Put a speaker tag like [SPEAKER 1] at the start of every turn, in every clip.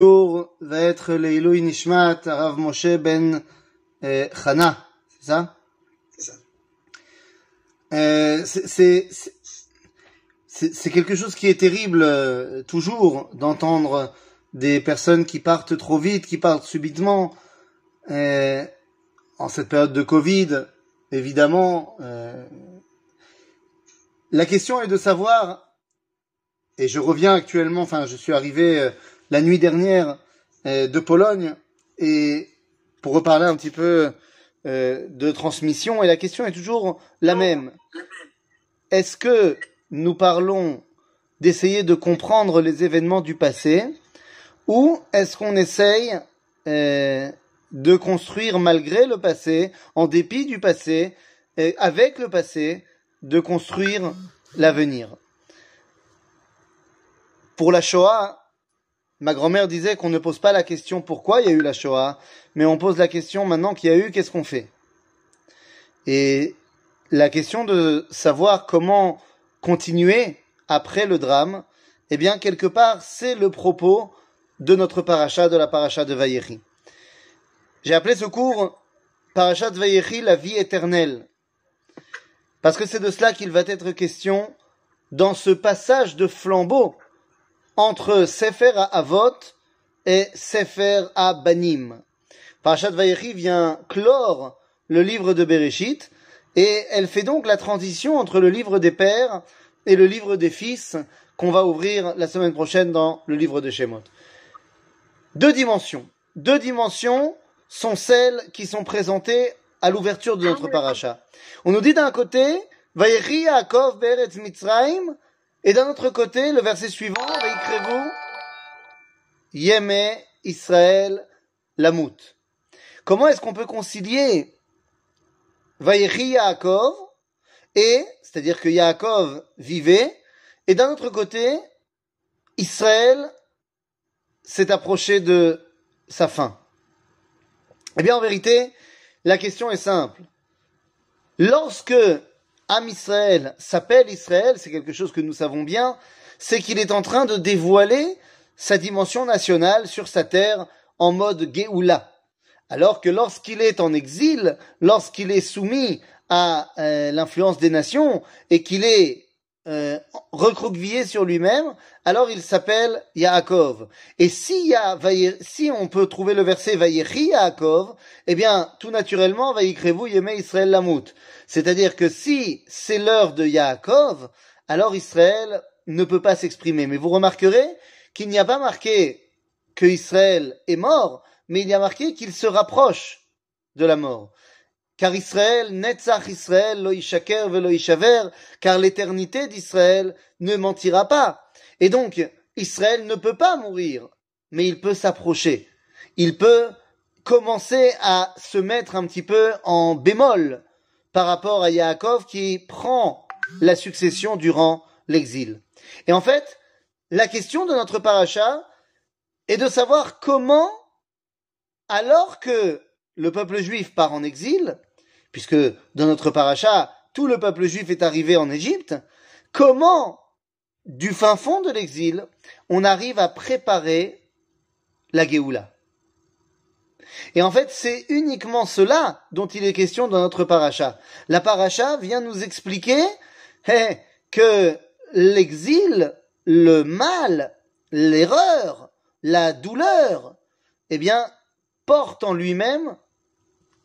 [SPEAKER 1] jour va être Leilou Nishmat, Rav Moshe ben euh, Chana, c'est ça?
[SPEAKER 2] C'est ça.
[SPEAKER 1] Euh, c'est- quelque chose qui est terrible euh, toujours d'entendre des personnes qui partent trop vite, qui partent subitement. Euh, en cette période de Covid, évidemment, la question est de savoir, et je reviens actuellement, enfin je suis arrivé la nuit dernière euh, de Pologne, et pour reparler un petit peu euh, de transmission, et la question est toujours la même. Est-ce que nous parlons d'essayer de comprendre les événements du passé, ou est-ce qu'on essaye euh, de construire malgré le passé, en dépit du passé, et avec le passé, de construire l'avenir? Pour la Shoah, ma grand-mère disait qu'on ne pose pas la question pourquoi il y a eu la Shoah, mais on pose la question maintenant qu'il y a eu, qu'est-ce qu'on fait? Et la question de savoir comment continuer après le drame, eh bien, quelque part, c'est le propos de notre paracha, de la paracha de Vayechi. J'ai appelé ce cours Parachat Vayechi, la vie éternelle. Parce que c'est de cela qu'il va être question dans ce passage de flambeau entre Sefer à Avot et Sefer à Banim. Parachat Vayechi vient clore le livre de Bereshit et elle fait donc la transition entre le livre des pères et le livre des fils qu'on va ouvrir la semaine prochaine dans le livre de Shemot. Deux dimensions. Deux dimensions sont celles qui sont présentées à l'ouverture de notre paracha. On nous dit d'un côté, Vayechi Yaakov Beretz Mitzrayim, et d'un autre côté, le verset suivant, Vayikrevu Yeme Israël Lamut. Comment est-ce qu'on peut concilier Vayechi Yaakov et, c'est-à-dire que Yaakov vivait, et d'un autre côté, Israël s'est approché de sa fin? Eh bien, en vérité, la question est simple. Lorsque Am Israël s'appelle Israël, c'est quelque chose que nous savons bien, c'est qu'il est en train de dévoiler sa dimension nationale sur sa terre en mode Géoula. Alors que lorsqu'il est en exil, lorsqu'il est soumis à euh, l'influence des nations et qu'il est euh, recroquevillé sur lui-même, alors il s'appelle Yaakov. Et si, on peut trouver le verset Vayechi Yaakov, eh bien, tout naturellement, Vayikrevu Yeme Israël Lamut. C'est-à-dire que si c'est l'heure de Yaakov, alors Israël ne peut pas s'exprimer. Mais vous remarquerez qu'il n'y a pas marqué que Israël est mort, mais il y a marqué qu'il se rapproche de la mort. Car Israël, Netzach Israël, lo ishaker velo ishaver, car l'éternité d'Israël ne mentira pas. Et donc, Israël ne peut pas mourir, mais il peut s'approcher. Il peut commencer à se mettre un petit peu en bémol par rapport à Yaakov qui prend la succession durant l'exil. Et en fait, la question de notre paracha est de savoir comment, alors que le peuple juif part en exil, puisque dans notre paracha, tout le peuple juif est arrivé en Égypte, comment, du fin fond de l'exil, on arrive à préparer la Géoula? Et en fait, c'est uniquement cela dont il est question dans notre paracha. La paracha vient nous expliquer eh, que l'exil, le mal, l'erreur, la douleur, eh bien, porte en lui-même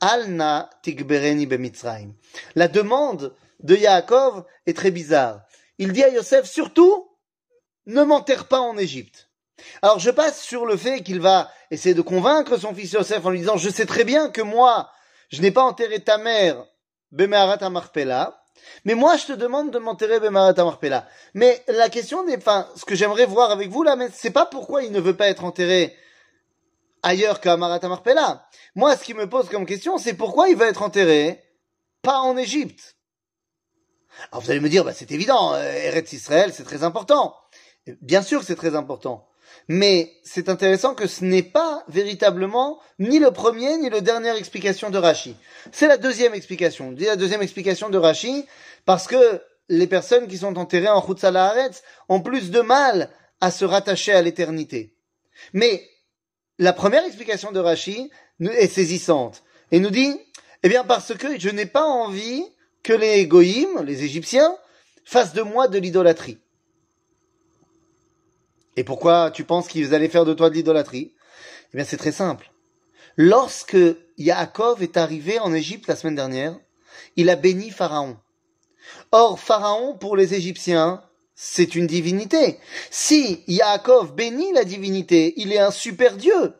[SPEAKER 1] Alna Tigbereni Bemitzraim. La demande de Yaakov est très bizarre. Il dit à Yosef, surtout, ne m'enterre pas en Égypte. Alors je passe sur le fait qu'il va essayer de convaincre son fils Yosef en lui disant, je sais très bien que moi, je n'ai pas enterré ta mère, Bemarat Marpella, mais moi je te demande de m'enterrer Bemarat Marpella. Mais la question n'est, pas ce que j'aimerais voir avec vous là, mais c'est pas pourquoi il ne veut pas être enterré ailleurs qu'à Marat Marpella. Moi, ce qui me pose comme question, c'est pourquoi il va être enterré pas en Égypte. Alors vous allez me dire, bah, c'est évident, euh, Eretz Israël, c'est très important. Bien sûr que c'est très important. Mais c'est intéressant que ce n'est pas véritablement ni le premier ni le dernière explication de Rashi. C'est la deuxième explication. La deuxième explication de Rashi parce que les personnes qui sont enterrées en Haaretz ont plus de mal à se rattacher à l'éternité. Mais la première explication de Rashi est saisissante et nous dit, eh bien parce que je n'ai pas envie que les goïms, les Égyptiens, fassent de moi de l'idolâtrie. Et pourquoi tu penses qu'ils allaient faire de toi de l'idolâtrie? Eh bien c'est très simple. Lorsque Yaakov est arrivé en Égypte la semaine dernière, il a béni Pharaon. Or, Pharaon, pour les Égyptiens, c'est une divinité. Si Yaakov bénit la divinité, il est un super dieu.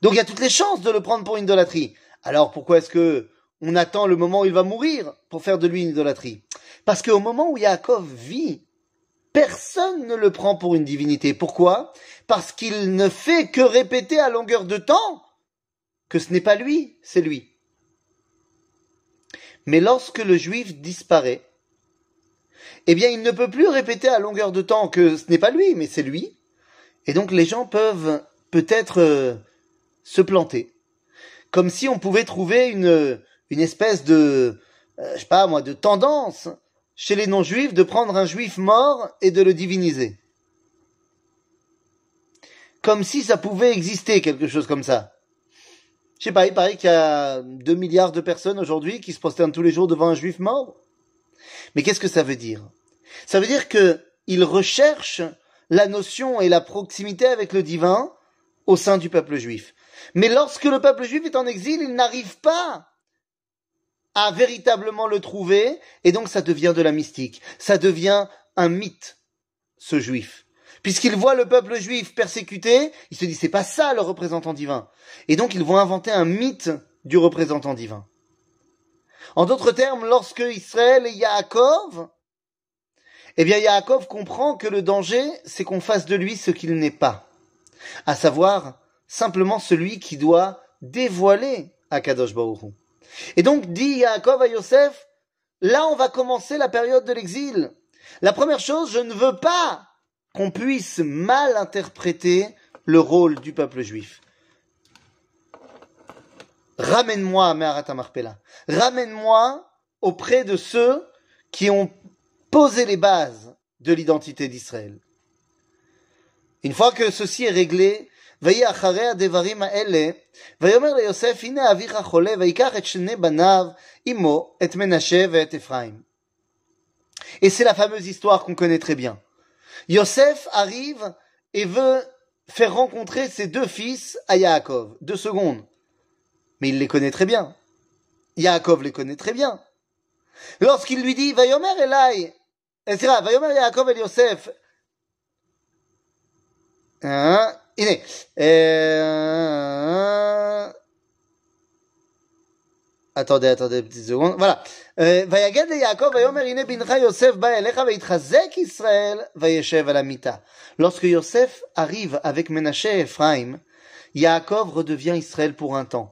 [SPEAKER 1] Donc il y a toutes les chances de le prendre pour une idolâtrie. Alors pourquoi est-ce que on attend le moment où il va mourir pour faire de lui une idolâtrie? Parce qu'au moment où Yaakov vit, personne ne le prend pour une divinité. Pourquoi? Parce qu'il ne fait que répéter à longueur de temps que ce n'est pas lui, c'est lui. Mais lorsque le juif disparaît, eh bien, il ne peut plus répéter à longueur de temps que ce n'est pas lui, mais c'est lui. Et donc, les gens peuvent peut-être euh, se planter. Comme si on pouvait trouver une, une espèce de, euh, je sais pas moi, de tendance chez les non-juifs de prendre un juif mort et de le diviniser. Comme si ça pouvait exister quelque chose comme ça. Je sais pas, il paraît qu'il y a 2 milliards de personnes aujourd'hui qui se prosternent tous les jours devant un juif mort. Mais qu'est-ce que ça veut dire? Ça veut dire que ils recherchent la notion et la proximité avec le divin au sein du peuple juif. Mais lorsque le peuple juif est en exil, il n'arrive pas à véritablement le trouver, et donc ça devient de la mystique. Ça devient un mythe, ce juif. Puisqu'il voit le peuple juif persécuté, il se dit c'est pas ça le représentant divin. Et donc ils vont inventer un mythe du représentant divin. En d'autres termes, lorsque Israël et Yaakov, eh bien Yaakov comprend que le danger, c'est qu'on fasse de lui ce qu'il n'est pas. À savoir, simplement celui qui doit dévoiler Akadosh Baruch Et donc, dit Yaakov à Yosef, là on va commencer la période de l'exil. La première chose, je ne veux pas qu'on puisse mal interpréter le rôle du peuple juif. Ramène-moi à Meharat Marpella. Ramène-moi auprès de ceux qui ont posé les bases de l'identité d'Israël. Une fois que ceci est réglé, ויהי אחרי הדברים האלה, ויאמר ליוסף, הנה אביך חולה, ויקח את שני בניו עמו, את מנשה ואת אפרים. Et c'est la fameuse histoire qu'on connaît très bien. Yosef arrive et veut faire rencontrer ses deux fils à Yaakov. Deux secondes. Mais il les connaît très bien. Yaakov les connaît très bien. Lorsqu'il lui dit, Vayomer Elai, c'est vrai, Vayomer Yaakov et Yosef, hein, הנה, attendez, attendez, petite seconde, voilà. ויגד ליעקב ויאמר הנה בנך יוסף בא אליך ויתחזק ישראל וישב על המיטה. Lorsque Yosef arrive avec Ménaché et Ephraim, Yaakov redevient Israël pour un temps.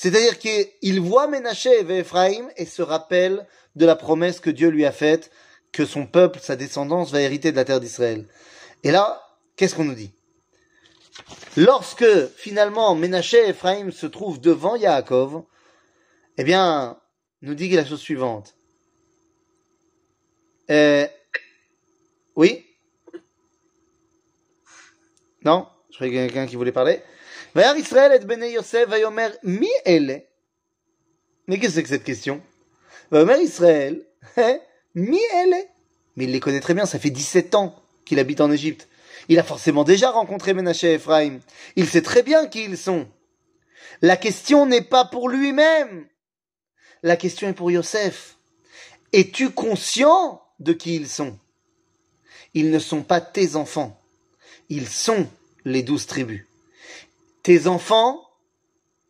[SPEAKER 1] C'est-à-dire qu'il voit Ménaché et Ephraim et se rappelle de la promesse que Dieu lui a faite que son peuple, sa descendance, va hériter de la terre d'Israël. Et là, qu'est-ce qu'on nous dit? Lorsque finalement Ménaché et Ephraim se trouvent devant Yaakov, eh bien, nous dit la chose suivante. Euh, oui? Non? Je croyais qu'il y quelqu'un qui voulait parler. Israël et Bene Yosef Vayomer. Mais qu'est-ce que c'est que cette question? Israël. Mais il les connaît très bien, ça fait 17 ans qu'il habite en Égypte. Il a forcément déjà rencontré Menaché et Ephraim. Il sait très bien qui ils sont. La question n'est pas pour lui-même. La question est pour Yosef. Es-tu conscient de qui ils sont? Ils ne sont pas tes enfants. Ils sont les douze tribus. Tes enfants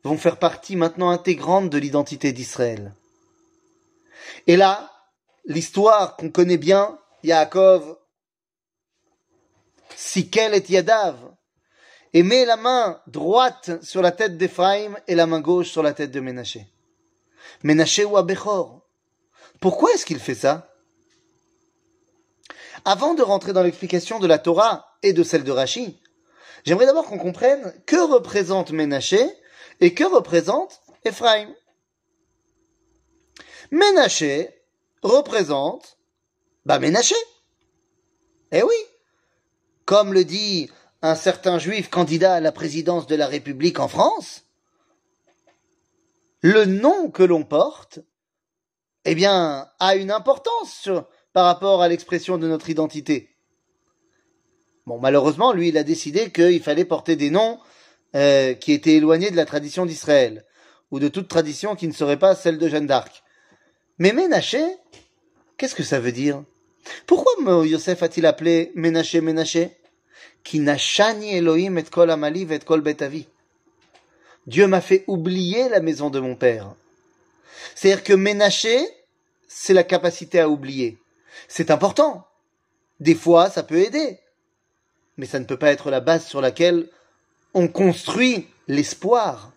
[SPEAKER 1] vont faire partie maintenant intégrante de l'identité d'Israël. Et là, l'histoire qu'on connaît bien, Yaakov, Sikel et Yadav, et met la main droite sur la tête d'Ephraïm et la main gauche sur la tête de Ménaché. Ménaché ou Abechor. Pourquoi est-ce qu'il fait ça? Avant de rentrer dans l'explication de la Torah et de celle de Rashi, j'aimerais d'abord qu'on comprenne que représente Ménaché et que représente Ephraim. Ménaché représente, bah Ménaché. Eh oui. Comme le dit un certain juif candidat à la présidence de la République en France, le nom que l'on porte, eh bien, a une importance par rapport à l'expression de notre identité. Bon, malheureusement, lui, il a décidé qu'il fallait porter des noms euh, qui étaient éloignés de la tradition d'Israël, ou de toute tradition qui ne serait pas celle de Jeanne d'Arc. Mais Ménaché, qu'est-ce que ça veut dire? Pourquoi Yosef a-t-il appelé Ménaché Ménaché? Elohim et kol et kol betavi. Dieu m'a fait oublier la maison de mon père. C'est-à-dire que Ménaché, c'est la capacité à oublier. C'est important. Des fois, ça peut aider. Mais ça ne peut pas être la base sur laquelle on construit l'espoir.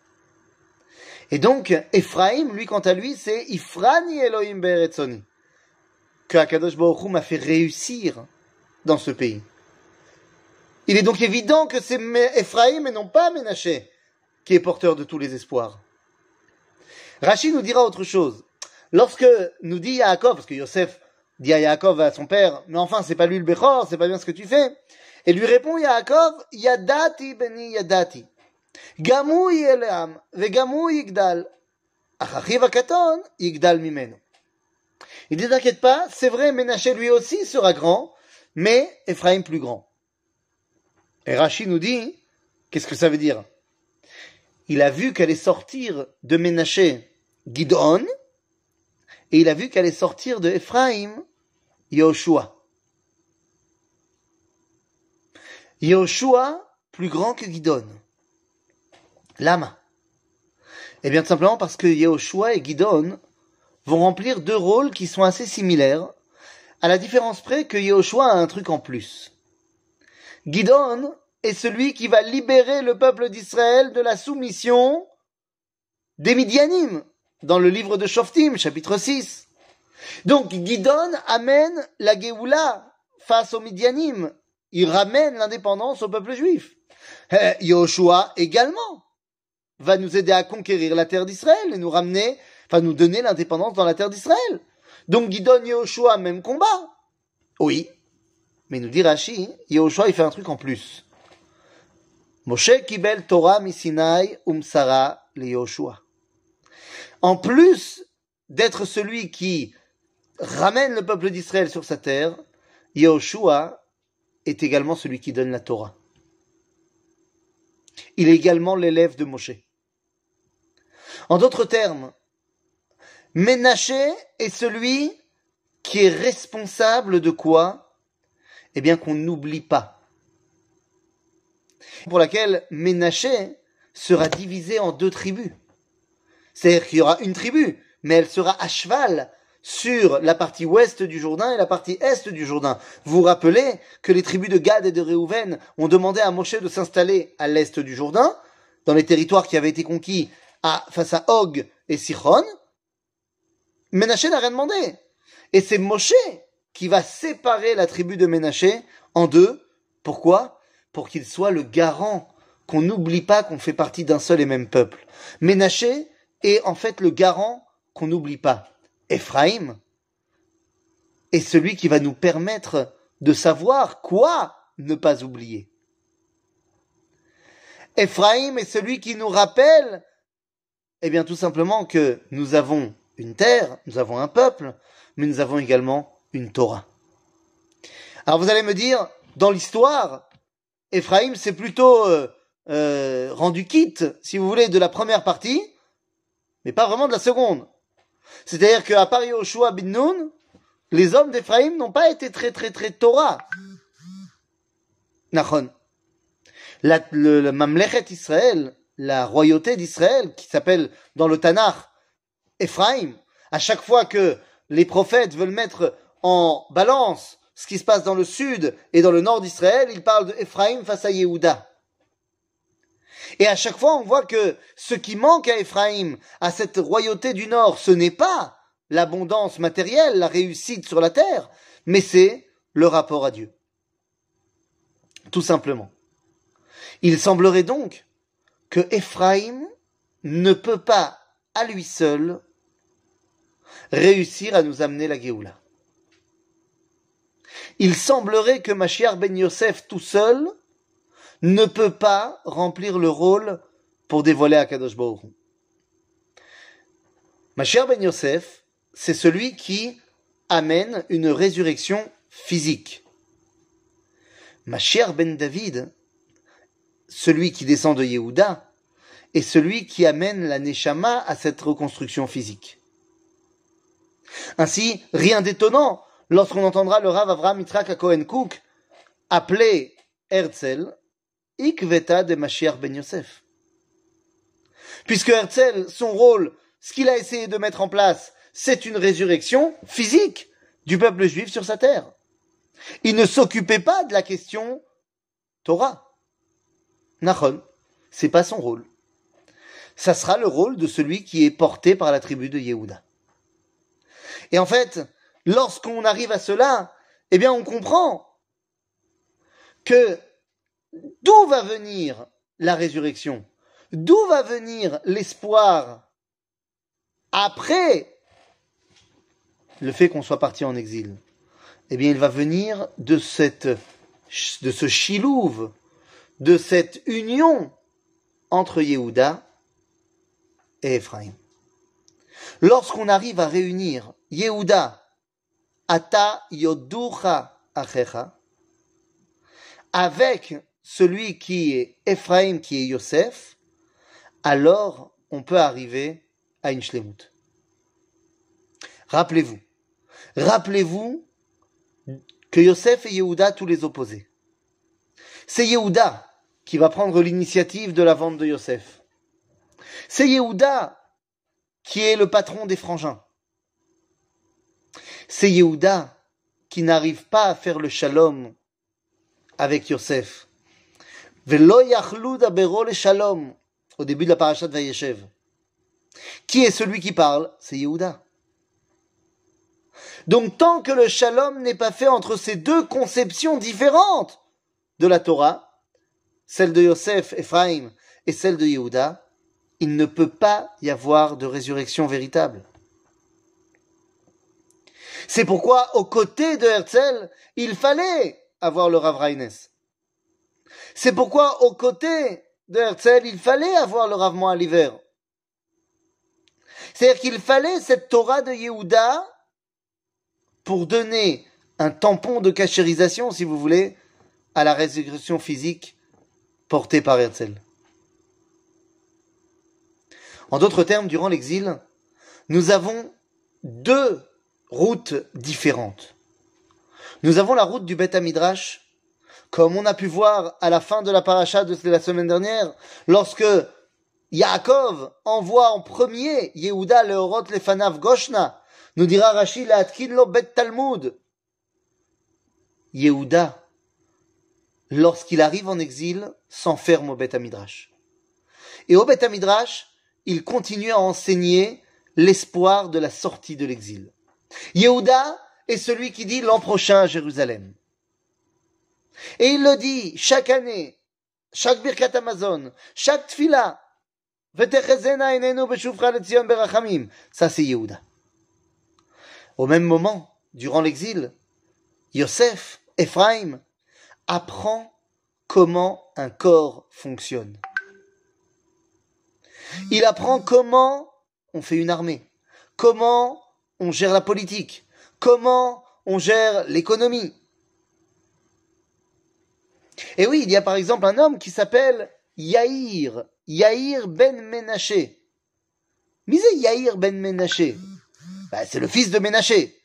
[SPEAKER 1] Et donc, Ephraim, lui, quant à lui, c'est Ifrani Elohim Beretzoni. Que Akadosh Baruch m'a fait réussir dans ce pays. Il est donc évident que c'est Ephraim et non pas Ménaché qui est porteur de tous les espoirs. Rachid nous dira autre chose. Lorsque nous dit Yaakov, parce que Yosef dit à Yaakov à son père, mais enfin c'est pas lui le Bechor, c'est pas bien ce que tu fais, et lui répond Yaakov, Yadati beni Yadati. Gamu yeleam, vegamu yigdal. Achachiv akaton yigdal mimeno. Il dit t'inquiète pas, c'est vrai, Ménaché lui aussi sera grand, mais Ephraim plus grand. Et Rachid nous dit, qu'est-ce que ça veut dire? Il a vu qu'elle est sortir de Ménaché Gidon, et il a vu qu'elle est sortir de Ephraim Yoshua. Yoshua plus grand que Gidon. Lama. Eh bien, tout simplement parce que Yoshua et Gidon vont remplir deux rôles qui sont assez similaires, à la différence près que Yoshua a un truc en plus. Gidon est celui qui va libérer le peuple d'Israël de la soumission des Midianim, dans le livre de Shoftim, chapitre 6. Donc Gidon amène la Géoula face aux Midianim. Il ramène l'indépendance au peuple juif. Eh, Yoshua également va nous aider à conquérir la terre d'Israël et nous ramener, enfin nous donner l'indépendance dans la terre d'Israël. Donc Gidon Yoshua, même combat. Oui, mais nous dit Rashi, Yehoshua, il fait un truc en plus. Moshe kibel Torah misinai umsara le Yehoshua. En plus d'être celui qui ramène le peuple d'Israël sur sa terre, Yehoshua est également celui qui donne la Torah. Il est également l'élève de Moshe. En d'autres termes, Ménaché est celui qui est responsable de quoi? Eh bien qu'on n'oublie pas. Pour laquelle Ménaché sera divisé en deux tribus. C'est-à-dire qu'il y aura une tribu, mais elle sera à cheval sur la partie ouest du Jourdain et la partie est du Jourdain. Vous vous rappelez que les tribus de Gad et de Réhouven ont demandé à Moshe de s'installer à l'est du Jourdain, dans les territoires qui avaient été conquis à, face à Og et Sichon. Ménaché n'a rien demandé. Et c'est Moshe qui va séparer la tribu de Ménaché en deux. Pourquoi? Pour qu'il soit le garant qu'on n'oublie pas qu'on fait partie d'un seul et même peuple. Ménaché est en fait le garant qu'on n'oublie pas. Éphraïm est celui qui va nous permettre de savoir quoi ne pas oublier. Éphraïm est celui qui nous rappelle, eh bien tout simplement que nous avons une terre, nous avons un peuple, mais nous avons également une Torah. Alors vous allez me dire, dans l'histoire, Ephraim c'est plutôt euh, euh, rendu quitte, si vous voulez, de la première partie, mais pas vraiment de la seconde. C'est-à-dire qu'à part Yoshua bin Nun, les hommes d'Ephraïm n'ont pas été très très très Torah. Nachon. La, le, Mamlechet Israël, la royauté d'Israël, qui s'appelle dans le Tanakh Ephraïm, à chaque fois que les prophètes veulent mettre en balance ce qui se passe dans le sud et dans le nord d'Israël, ils parlent de Ephraïm face à Yehuda. Et à chaque fois, on voit que ce qui manque à Ephraïm, à cette royauté du nord, ce n'est pas l'abondance matérielle, la réussite sur la terre, mais c'est le rapport à Dieu. Tout simplement. Il semblerait donc que Ephraïm ne peut pas, à lui seul, réussir à nous amener la Géoula. Il semblerait que Mashiach ben Yosef tout seul ne peut pas remplir le rôle pour dévoiler à Kadosh Baruch Mashiach ben Yosef, c'est celui qui amène une résurrection physique. Mashiach ben David, celui qui descend de Yehuda, est celui qui amène la Neshama à cette reconstruction physique. Ainsi, rien d'étonnant lorsqu'on entendra le Rav Avraham Yitzhak à Cohen Cook appeler Herzl Ikveta de Mashiach ben Yosef. Puisque Herzl, son rôle, ce qu'il a essayé de mettre en place, c'est une résurrection physique du peuple juif sur sa terre. Il ne s'occupait pas de la question Torah. Nachon, c'est pas son rôle. Ça sera le rôle de celui qui est porté par la tribu de Yehuda. Et en fait, lorsqu'on arrive à cela, eh bien, on comprend que d'où va venir la résurrection? D'où va venir l'espoir? Après le fait qu'on soit parti en exil Eh bien, il va venir de cette, de ce chilouve, de cette union entre Yehuda et Ephraim. Lorsqu'on arrive à réunir Yehuda, Ata Yoducha Achecha, avec celui qui est Ephraim, qui est Yosef, alors on peut arriver à une shlemut. Rappelez-vous, rappelez-vous que Yosef et Yehuda, tous les opposés. C'est Yehuda qui va prendre l'initiative de la vente de Yosef. C'est Yehuda qui est le patron des frangins c'est Yehuda qui n'arrive pas à faire le shalom avec Yosef. Shalom au début de la parasha de Vayeshev. Qui est celui qui parle C'est Yehuda. Donc tant que le shalom n'est pas fait entre ces deux conceptions différentes de la Torah, celle de Yosef, Ephraim, et celle de Yehuda, il ne peut pas y avoir de résurrection véritable. C'est pourquoi, aux côtés de Herzl, il fallait avoir le Rav. C'est pourquoi, aux côtés de Herzl, il fallait avoir le Rav à l'hiver. C'est-à-dire qu'il fallait cette Torah de Yehuda pour donner un tampon de cachérisation, si vous voulez, à la résurrection physique portée par Herzl. En d'autres termes, durant l'exil, nous avons deux routes différentes. Nous avons la route du Beth Midrash, comme on a pu voir à la fin de la paracha de la semaine dernière, lorsque Yaakov envoie en premier Yehuda le Horot Lefanav Goshna, nous dira Rashi la lo Bet Talmud. Yehuda, lorsqu'il arrive en exil, s'enferme au Beth Midrash. Et au Beth Midrash, il continue à enseigner l'espoir de la sortie de l'exil. Yehuda est celui qui dit l'an prochain à Jérusalem. Et il le dit chaque année, chaque Birkat Amazon, chaque Tfila. Ça c'est Yehuda. Au même moment, durant l'exil, Yosef, Ephraim, apprend comment un corps fonctionne. Il apprend comment on fait une armée, comment on gère la politique, comment on gère l'économie. Et oui, il y a par exemple un homme qui s'appelle Yair, Yair ben Menaché. Misé Yair ben Menaché. Bah, c'est le fils de Menaché.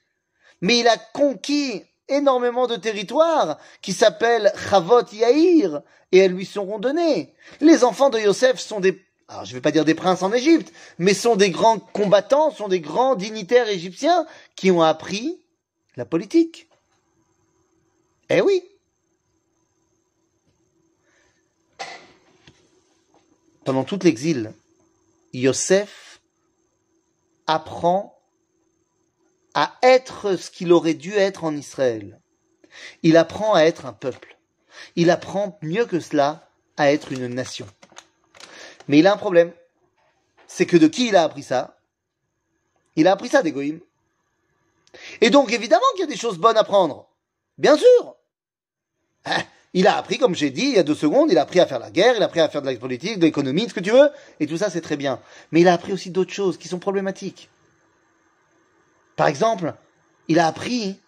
[SPEAKER 1] Mais il a conquis énormément de territoires qui s'appellent Chavot Yair et elles lui seront données. Les enfants de Yosef sont des, alors je vais pas dire des princes en Égypte, mais sont des grands combattants, sont des grands dignitaires égyptiens qui ont appris la politique. Eh oui. Pendant tout l'exil, Yosef apprend à être ce qu'il aurait dû être en Israël. Il apprend à être un peuple. Il apprend mieux que cela à être une nation. Mais il a un problème. C'est que de qui il a appris ça? Il a appris ça d'Egoïm. Et donc évidemment qu'il y a des choses bonnes à prendre. Bien sûr. Il a appris, comme j'ai dit il y a deux secondes, il a appris à faire la guerre, il a appris à faire de la politique, de l'économie, ce que tu veux, et tout ça c'est très bien. Mais il a appris aussi d'autres choses qui sont problématiques. Par exemple, il a appris,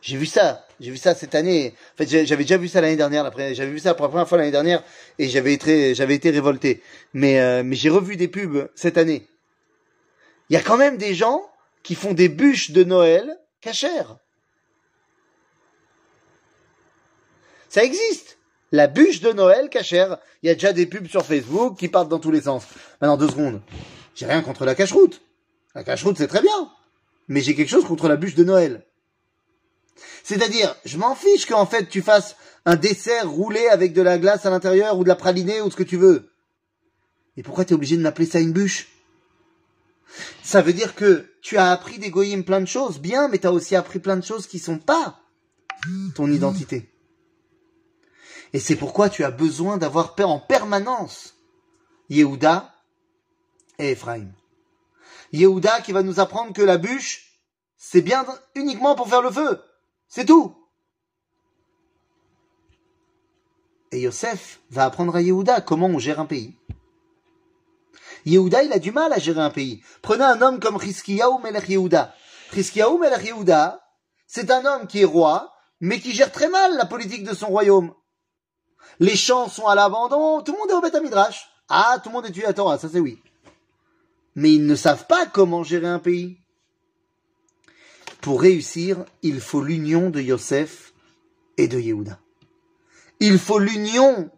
[SPEAKER 1] j'ai vu ça, j'ai vu ça cette année, en fait j'avais déjà vu ça l'année dernière, j'avais vu ça pour la première fois l'année dernière, et j'avais été, j'avais été révolté. Mais, euh, mais j'ai revu des pubs cette année. Il y a quand même des gens qui font des bûches de Noël cachères. Ça existe. La bûche de Noël cachère. Il y a déjà des pubs sur Facebook qui partent dans tous les sens. Maintenant, deux secondes. J'ai rien contre la cache-route. La cache-route, c'est très bien mais j'ai quelque chose contre la bûche de Noël. C'est-à-dire, je m'en fiche qu'en fait tu fasses un dessert roulé avec de la glace à l'intérieur ou de la pralinée ou ce que tu veux. Et pourquoi tu es obligé de m'appeler ça une bûche? Ça veut dire que tu as appris des plein de choses, bien, mais tu as aussi appris plein de choses qui sont pas ton identité. Et c'est pourquoi tu as besoin d'avoir peur en permanence Yehuda et Ephraim. Yehuda qui va nous apprendre que la bûche, c'est bien uniquement pour faire le feu. C'est tout. Et Yosef va apprendre à Yehuda comment on gère un pays. Yehuda, il a du mal à gérer un pays. Prenez un homme comme Rizkiyahu Melech Yehuda. Rizkiyahu Melech Yehuda, c'est un homme qui est roi, mais qui gère très mal la politique de son royaume. Les champs sont à l'abandon, tout le monde est au Beth Midrash. Ah, tout le monde est tué à Torah, ça c'est oui mais ils ne savent pas comment gérer un pays. Pour réussir, il faut l'union de Yosef et de Yehuda. Il faut l'union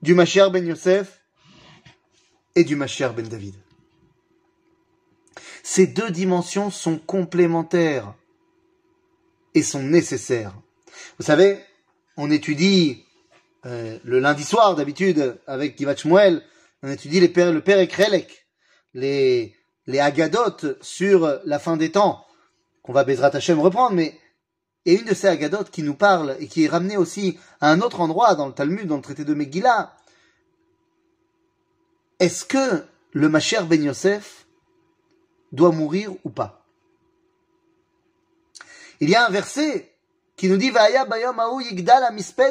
[SPEAKER 1] du Mashiach ben Yosef et du Mashiach ben David. Ces deux dimensions sont complémentaires et sont nécessaires. Vous savez, on étudie euh, le lundi soir d'habitude avec Givat Shmuel, on étudie les pères, le père Ekrelek les, les agadotes sur la fin des temps, qu'on va Bezrat Hashem reprendre, mais et une de ces agadotes qui nous parle et qui est ramenée aussi à un autre endroit dans le Talmud, dans le traité de Megillah, est-ce que le Macher Ben Yosef doit mourir ou pas? Il y a un verset qui nous dit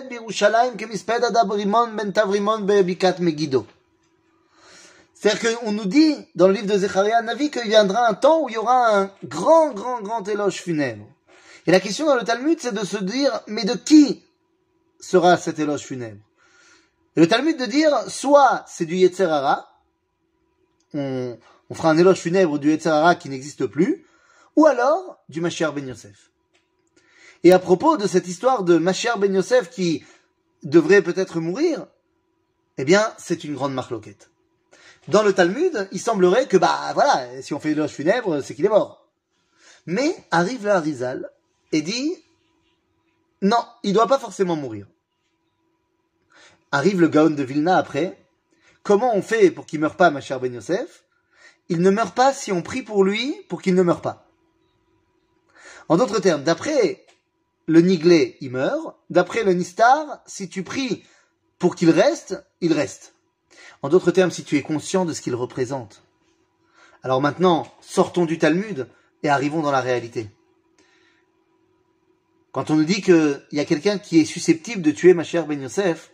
[SPEAKER 1] birushalayim ke adabrimon ben tavrimon bebikat Megiddo. C'est-à-dire qu'on nous dit, dans le livre de Zecharia Navi, qu'il viendra un temps où il y aura un grand, grand, grand éloge funèbre. Et la question dans le Talmud, c'est de se dire, mais de qui sera cet éloge funèbre? Et le Talmud de dire, soit c'est du Yetzerara, on, on fera un éloge funèbre du Yetzerara qui n'existe plus, ou alors du Mashiach Ben Yosef. Et à propos de cette histoire de Mashiach Ben Yosef qui devrait peut-être mourir, eh bien, c'est une grande marloquette dans le Talmud, il semblerait que, bah voilà, si on fait l'éloge funèbre, c'est qu'il est mort. Mais arrive le Harizal et dit, non, il doit pas forcément mourir. Arrive le Gaon de Vilna après. Comment on fait pour qu'il meure pas, ma chère Ben Yosef? Il ne meurt pas si on prie pour lui pour qu'il ne meure pas. En d'autres termes, d'après le Niglé, il meurt. D'après le Nistar, si tu pries pour qu'il reste, il reste. En d'autres termes, si tu es conscient de ce qu'il représente. Alors maintenant, sortons du Talmud et arrivons dans la réalité. Quand on nous dit qu'il y a quelqu'un qui est susceptible de tuer ma chère Ben Yosef,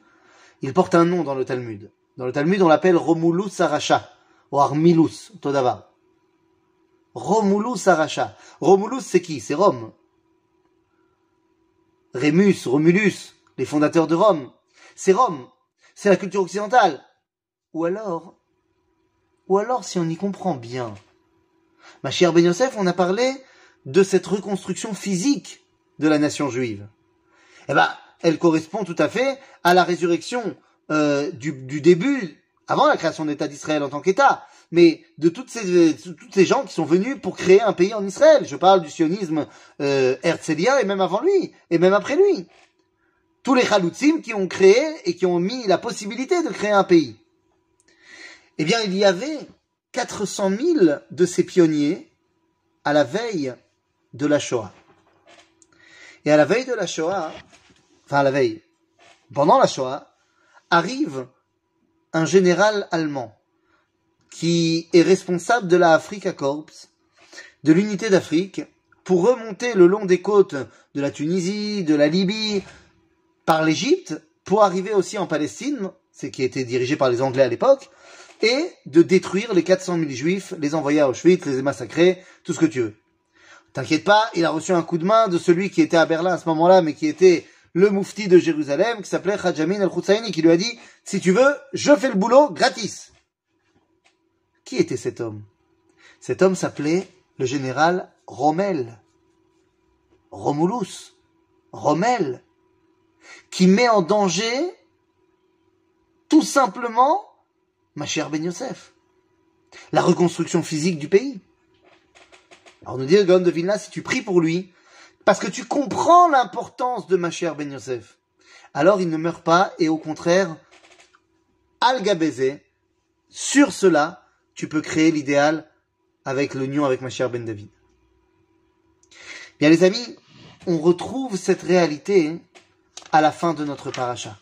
[SPEAKER 1] il porte un nom dans le Talmud. Dans le Talmud, on l'appelle Romulus Aracha, ou Armilus, Todava. Romulus Aracha. Romulus, c'est qui? C'est Rome. Rémus, Romulus, les fondateurs de Rome. C'est Rome. c'est la culture occidentale. Ou alors, ou alors si on y comprend bien, ma chère Ben Yosef, on a parlé de cette reconstruction physique de la nation juive. Eh ben, elle correspond tout à fait à la résurrection euh, du, du, début, avant la création de l'État d'Israël en tant qu'État, mais de toutes ces, gens qui sont venus pour créer un pays en Israël. Je parle du sionisme euh, et même avant lui, et même après lui. Tous les Chaloutzim qui ont créé et qui ont mis la possibilité de créer un pays. Eh bien, il y avait 400 000 de ces pionniers à la veille de la Shoah. Et à la veille de la Shoah, enfin à la veille, pendant la Shoah, arrive un général allemand qui est responsable de la Africa Corps, de l'unité d'Afrique, pour remonter le long des côtes de la Tunisie, de la Libye, par l'Égypte, pour arriver aussi en Palestine, ce qui était dirigé par les Anglais à l'époque, et de détruire les 400 000 juifs, les envoyer à Auschwitz, les massacrer, tout ce que tu veux. T'inquiète pas, il a reçu un coup de main de celui qui était à Berlin à ce moment-là, mais qui était le moufti de Jérusalem, qui s'appelait Khajamin al-Khutsaini, qui lui a dit, si tu veux, je fais le boulot gratis. Qui était cet homme? Cet homme s'appelait le général Rommel. Romulus. Rommel. Qui met en danger tout simplement ma chère Ben Yosef. La reconstruction physique du pays. Alors nous dit le de si tu pries pour lui, parce que tu comprends l'importance de ma chère Ben Yosef, alors il ne meurt pas et au contraire, al sur cela, tu peux créer l'idéal avec l'union avec ma chère Ben David. Bien les amis, on retrouve cette réalité à la fin de notre paracha.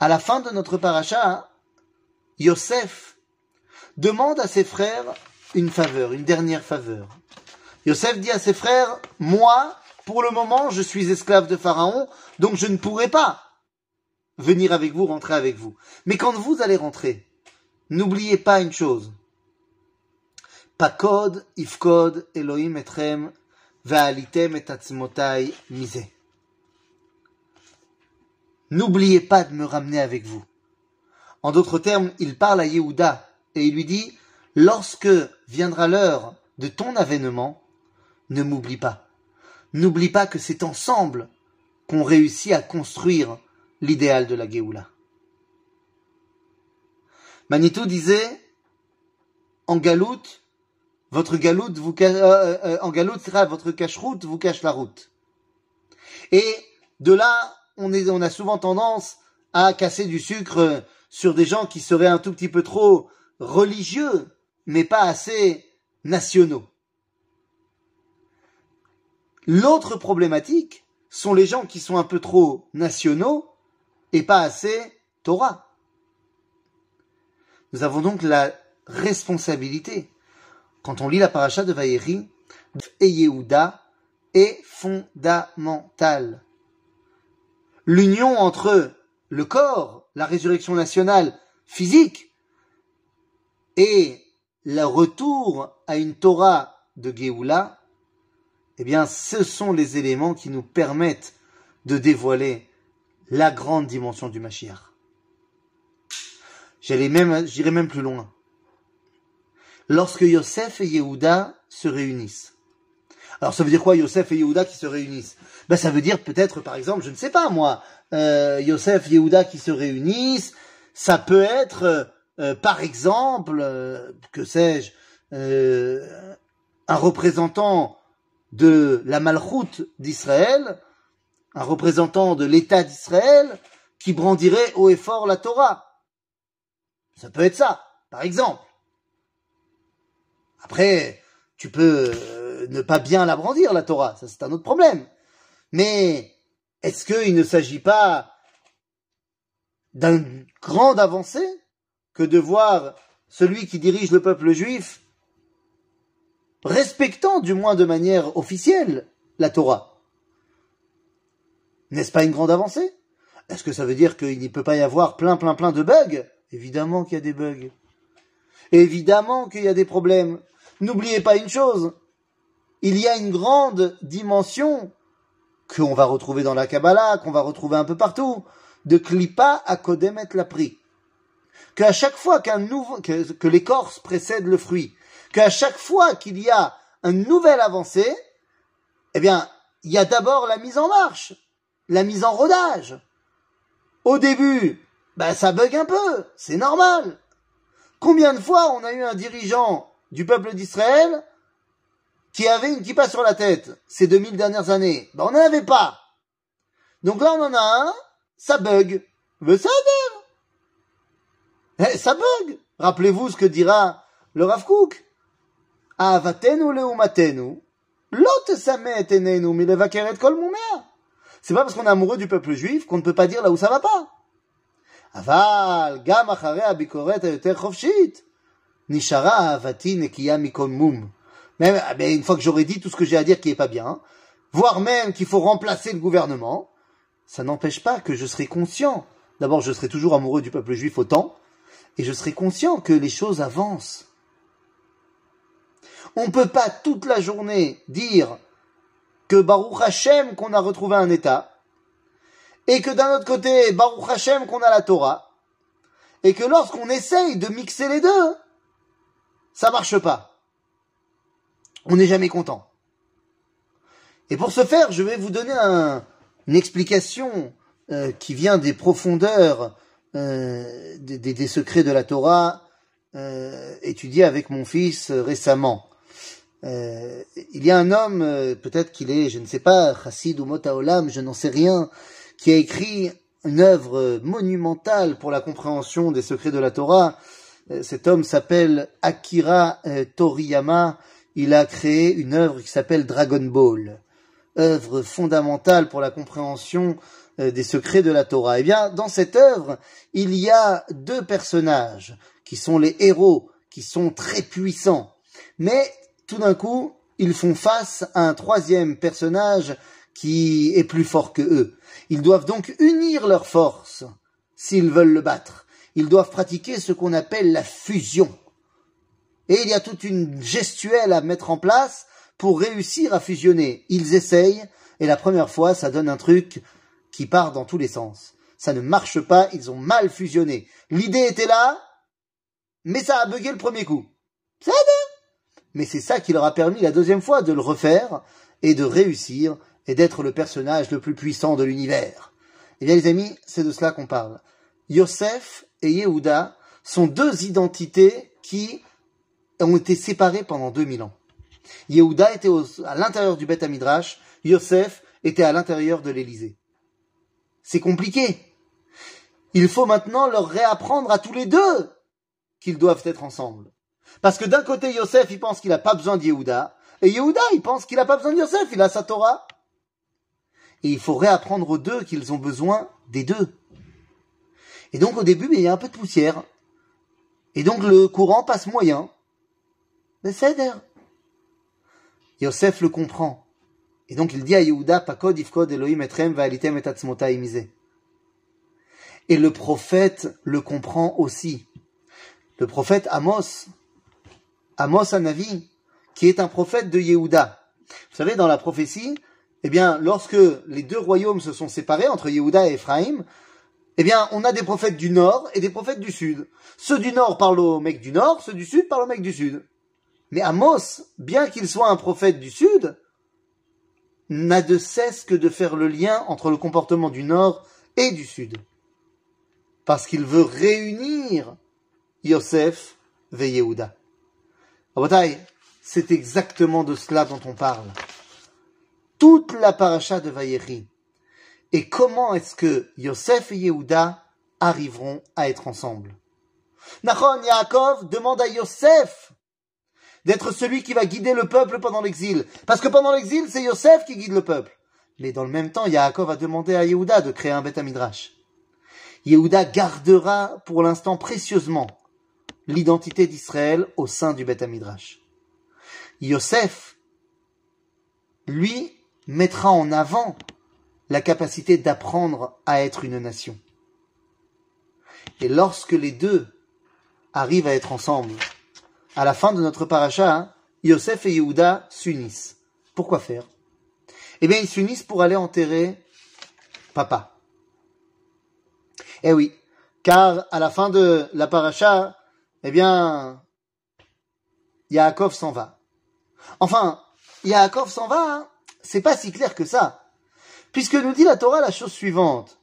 [SPEAKER 1] À la fin de notre paracha, Yosef demande à ses frères une faveur, une dernière faveur. Yosef dit à ses frères, moi, pour le moment, je suis esclave de Pharaon, donc je ne pourrai pas venir avec vous, rentrer avec vous. Mais quand vous allez rentrer, n'oubliez pas une chose. N'oubliez pas de me ramener avec vous. En d'autres termes, il parle à Yehuda et il lui dit, lorsque viendra l'heure de ton avènement, ne m'oublie pas. N'oublie pas que c'est ensemble qu'on réussit à construire l'idéal de la Géoula. Manitou disait, en galoute, votre galoute vous euh, euh, euh, en galoute votre cache-route vous cache la route. Et de là, on, on a souvent tendance à casser du sucre sur des gens qui seraient un tout petit peu trop religieux, mais pas assez nationaux. L'autre problématique sont les gens qui sont un peu trop nationaux et pas assez Torah. Nous avons donc la responsabilité, quand on lit la paracha de Vaïri, et Yehuda est fondamentale. L'union entre le corps, la résurrection nationale physique, et le retour à une Torah de Géoula eh bien, ce sont les éléments qui nous permettent de dévoiler la grande dimension du Mashiach. J'irai même plus loin. Lorsque Yosef et Yehuda se réunissent. Alors, ça veut dire quoi, Yosef et Yehuda qui se réunissent? Ben, ça veut dire peut-être, par exemple, je ne sais pas moi, euh, Yosef, Yehuda qui se réunissent. Ça peut être, euh, par exemple, euh, que sais-je, euh, un représentant de la malchoute d'Israël, un représentant de l'État d'Israël, qui brandirait haut et fort la Torah. Ça peut être ça, par exemple. Après, tu peux euh, ne pas bien la brandir, la Torah, ça c'est un autre problème. Mais est-ce qu'il ne s'agit pas d'une grande avancée que de voir celui qui dirige le peuple juif respectant du moins de manière officielle la Torah? N'est-ce pas une grande avancée? Est-ce que ça veut dire qu'il ne peut pas y avoir plein plein plein de bugs? Évidemment qu'il y a des bugs. Évidemment qu'il y a des problèmes. N'oubliez pas une chose, il y a une grande dimension qu'on va retrouver dans la Kabbalah, qu'on va retrouver un peu partout, de Klipa à Kodemet la pris. Qu'à chaque fois qu'un nouveau, que, l'écorce précède le fruit, qu'à chaque fois qu'il y a un nouvel avancé, eh bien, il y a d'abord la mise en marche, la mise en rodage. Au début, ben, ça bug un peu, c'est normal. Combien de fois on a eu un dirigeant du peuple d'Israël qui avait une kippa sur la tête ces 2000 dernières années Ben, on n'en avait pas. Donc là, on en a un, ça bug. Mais ça eh, ça bug. Rappelez-vous ce que dira le Rav Kook. Avatenu leumatenu, lot samet enenu milevakeret kol. C'est pas parce qu'on est amoureux du peuple juif qu'on ne peut pas dire là où ça va pas. Aval, gam abikoret. Nishara avati nekiya mikol mum. Même, ah une fois que j'aurais dit tout ce que j'ai à dire qui est pas bien, voire même qu'il faut remplacer le gouvernement, ça n'empêche pas que je serai conscient. D'abord, je serai toujours amoureux du peuple juif autant, et je serai conscient que les choses avancent. On ne peut pas toute la journée dire que Baruch Hashem qu'on a retrouvé un état, et que d'un autre côté, Baruch Hashem qu'on a la Torah, et que lorsqu'on essaye de mixer les deux, ça marche pas. On n'est jamais content. Et pour ce faire, je vais vous donner une explication euh, qui vient des profondeurs euh, des, secrets de la Torah euh, étudiés avec mon fils récemment. il y a un homme, peut-être qu'il est, je ne sais pas, Chassid ou Motaolam, je n'en sais rien, qui a écrit une œuvre monumentale pour la compréhension des secrets de la Torah. Cet homme s'appelle Akira Toriyama. Il a créé une œuvre qui s'appelle Dragon Ball, œuvre fondamentale pour la compréhension euh, des secrets de la Torah. Eh bien, dans cette œuvre, il y a deux personnages qui sont les héros, qui sont très puissants. Mais tout d'un coup, ils font face à un troisième personnage qui est plus fort que eux. Ils doivent donc unir leurs forces s'ils veulent le battre. Ils doivent pratiquer ce qu'on appelle la fusion. Et il y a toute une gestuelle à mettre en place pour réussir à fusionner. Ils essayent, et la première fois, ça donne un truc qui part dans tous les sens. Ça ne marche pas, ils ont mal fusionné. L'idée était là, mais ça a bugué le premier coup. Ça Mais c'est ça qui leur a permis la deuxième fois de le refaire et de réussir et d'être le personnage le plus puissant de l'univers. Eh bien les amis, c'est de cela qu'on parle. Yosef et Yehuda sont deux identités qui ont été séparées pendant 2000 ans. Yehuda était à l'intérieur du Beth Amidrash, Yosef était à l'intérieur de l'Élysée. C'est compliqué. Il faut maintenant leur réapprendre à tous les deux qu'ils doivent être ensemble. Parce que d'un côté, Yosef, il pense qu'il n'a pas besoin de Yehuda, et Yehuda, il pense qu'il n'a pas besoin de Yosef, il a sa Torah. Et il faut réapprendre aux deux qu'ils ont besoin des deux. Et donc au début, il y a un peu de poussière. Et donc le courant passe moyen. Mais c'est Yosef le comprend. Et donc il dit à Yehuda, Pakod ifkod Elohim etrem va'alitem et atzmota Et le prophète le comprend aussi. Le prophète Amos, Amos Anavi, qui est un prophète de Yehuda. Vous savez, dans la prophétie, eh bien, lorsque les deux royaumes se sont séparés entre Yehuda et Ephraïm, eh bien, on a des prophètes du nord et des prophètes du sud. Ceux du nord parlent aux mecs du nord, ceux du sud parlent aux mecs du sud. Mais Amos, bien qu'il soit un prophète du sud, n'a de cesse que de faire le lien entre le comportement du Nord et du Sud. Parce qu'il veut réunir Yosef et Yehuda. C'est exactement de cela dont on parle. Toute la paracha de Vayechi. Et comment est-ce que Yosef et Yehuda arriveront à être ensemble? Nachon Yaakov demande à Yosef d'être celui qui va guider le peuple pendant l'exil. Parce que pendant l'exil, c'est Yosef qui guide le peuple. Mais dans le même temps, Yaakov a demandé à Yehuda de créer un Beth Midrash. Yehuda gardera pour l'instant précieusement l'identité d'Israël au sein du Beth Midrash. Yosef, lui, mettra en avant la capacité d'apprendre à être une nation. Et lorsque les deux arrivent à être ensemble, à la fin de notre paracha, hein, Yosef et Yehuda s'unissent. Pourquoi faire? Eh bien, ils s'unissent pour aller enterrer papa. Eh oui, car à la fin de la paracha, eh bien, Yaakov s'en va. Enfin, Yaakov s'en va, hein. c'est pas si clair que ça. Puisque nous dit la Torah la chose suivante.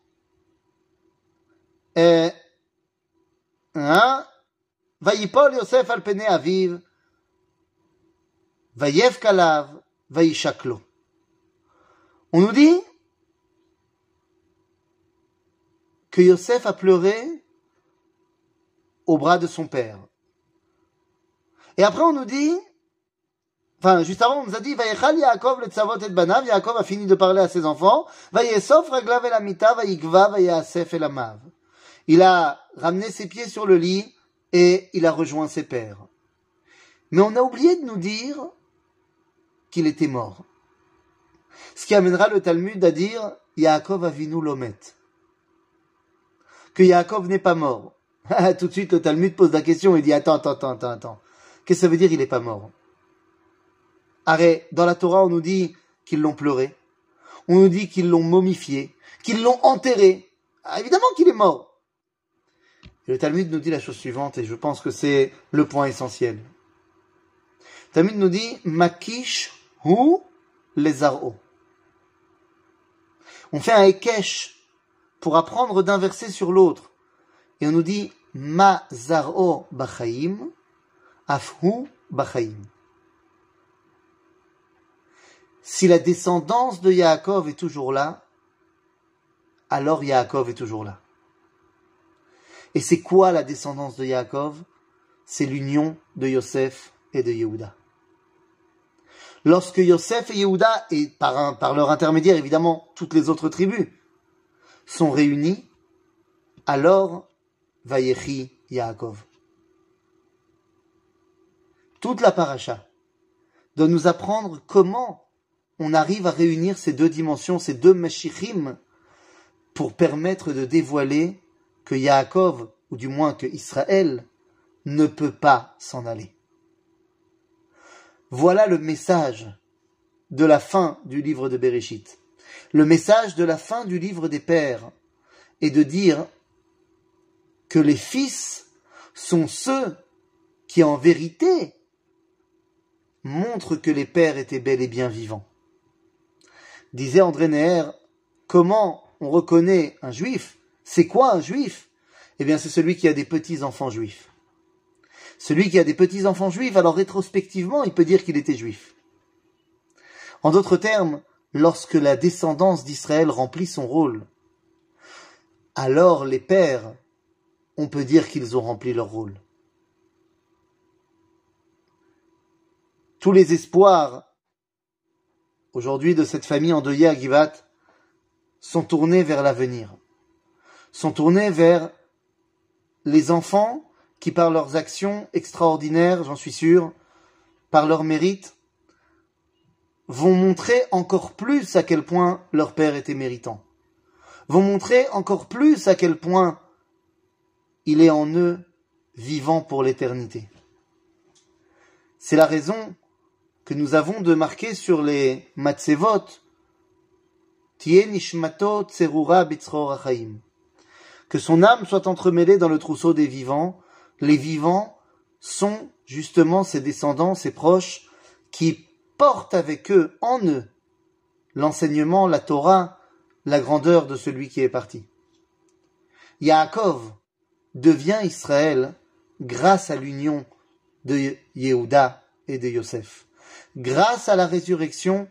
[SPEAKER 1] Hein, Vayipol Yosef al pene aviv, Vayev kalav. On nous dit que Yosef a pleuré au bras de son père. Et après, on nous dit, enfin, juste avant, on nous a dit, Vayechal Yaakov le tzavot et banav, Yaakov a fini de parler à ses enfants, Vayesof raglav el amita, Vayikva, Vayasef el amav. Il a ramené ses pieds sur le lit et il a rejoint ses pères. Mais on a oublié de nous dire qu'il était mort. Ce qui amènera le Talmud à dire Yaakov avinu lomet. Que Yaakov n'est pas mort. Tout de suite, le Talmud pose la question et dit Attends, attends, attends, attends. Qu'est-ce que ça veut dire il n'est pas mort? Dans la Torah, on nous dit qu'ils l'ont pleuré. On nous dit qu'ils l'ont momifié, qu'ils l'ont enterré. Ah, évidemment qu'il est mort. le Talmud nous dit la chose suivante, et je pense que c'est le point essentiel. Le Talmud nous dit Makish hu lezaro. On fait un ekesh pour apprendre d'un verset sur l'autre. Et on nous dit Ma zaro bachaim, afhu bachaim. Si la descendance de Yaakov est toujours là, alors Yaakov est toujours là. Et c'est quoi la descendance de Yaakov? C'est l'union de Yosef et de Yehuda. Lorsque Yosef et Yehuda, et par, leur intermédiaire évidemment toutes les autres tribus, sont réunis, alors Vayechi Yaakov. Toute la paracha doit nous apprendre comment on arrive à réunir ces deux dimensions, ces deux Mashichim, pour permettre de dévoiler que Yaakov, ou du moins que Israël, ne peut pas s'en aller. Voilà le message de la fin du livre de Bereshit. Le message de la fin du livre des pères est de dire que les fils sont ceux qui en vérité montrent que les pères étaient bel et bien vivants. Disait André Neher, comment on reconnaît un juif? C'est quoi un juif? Eh bien c'est celui qui a des petits-enfants juifs. Celui qui a des petits-enfants juifs, alors rétrospectivement, il peut dire qu'il était juif. En d'autres termes, lorsque la descendance d'Israël remplit son rôle, alors les pères, on peut dire qu'ils ont rempli leur rôle. Tous les espoirs aujourd'hui de cette famille endeuillée à Givat sont tournés vers l'avenir, sont tournés vers les enfants qui par leurs actions extraordinaires, j'en suis sûr, par leur mérite, vont montrer encore plus à quel point leur père était méritant, vont montrer encore plus à quel point il est en eux vivant pour l'éternité. C'est la raison que nous avons de marquer sur les nishmato tserura que son âme soit entremêlée dans le trousseau des vivants. Les vivants sont justement ses descendants, ses proches, qui portent avec eux, en eux, l'enseignement, la Torah, la grandeur de celui qui est parti. Yaakov devient Israël grâce à l'union de Yehuda et de Yosef, grâce à la résurrection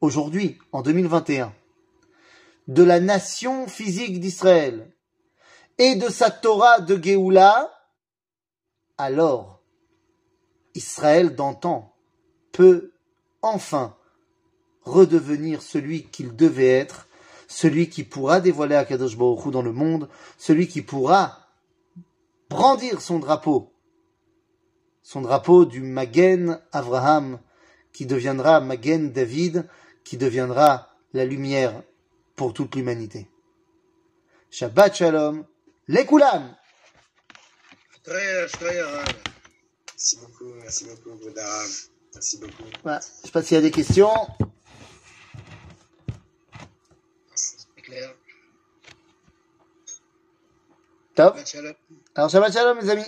[SPEAKER 1] aujourd'hui, en 2021, de la nation physique d'Israël et de sa Torah de Géoula, alors Israël d'antan peut enfin redevenir celui qu'il devait être, celui qui pourra dévoiler Akadosh Baruch dans le monde, celui qui pourra brandir son drapeau, son drapeau du Magen Abraham, qui deviendra Magen David, qui deviendra la lumière pour toute l'humanité. Shabbat Shalom, les
[SPEAKER 2] Très, très rare. Merci beaucoup, merci beaucoup, Godard. Merci beaucoup.
[SPEAKER 1] Voilà. Je sais pas s'il y a des questions.
[SPEAKER 2] C'est clair.
[SPEAKER 1] Top.
[SPEAKER 2] Shabbat shalom.
[SPEAKER 1] Alors Shabbat Shalom, mes amis.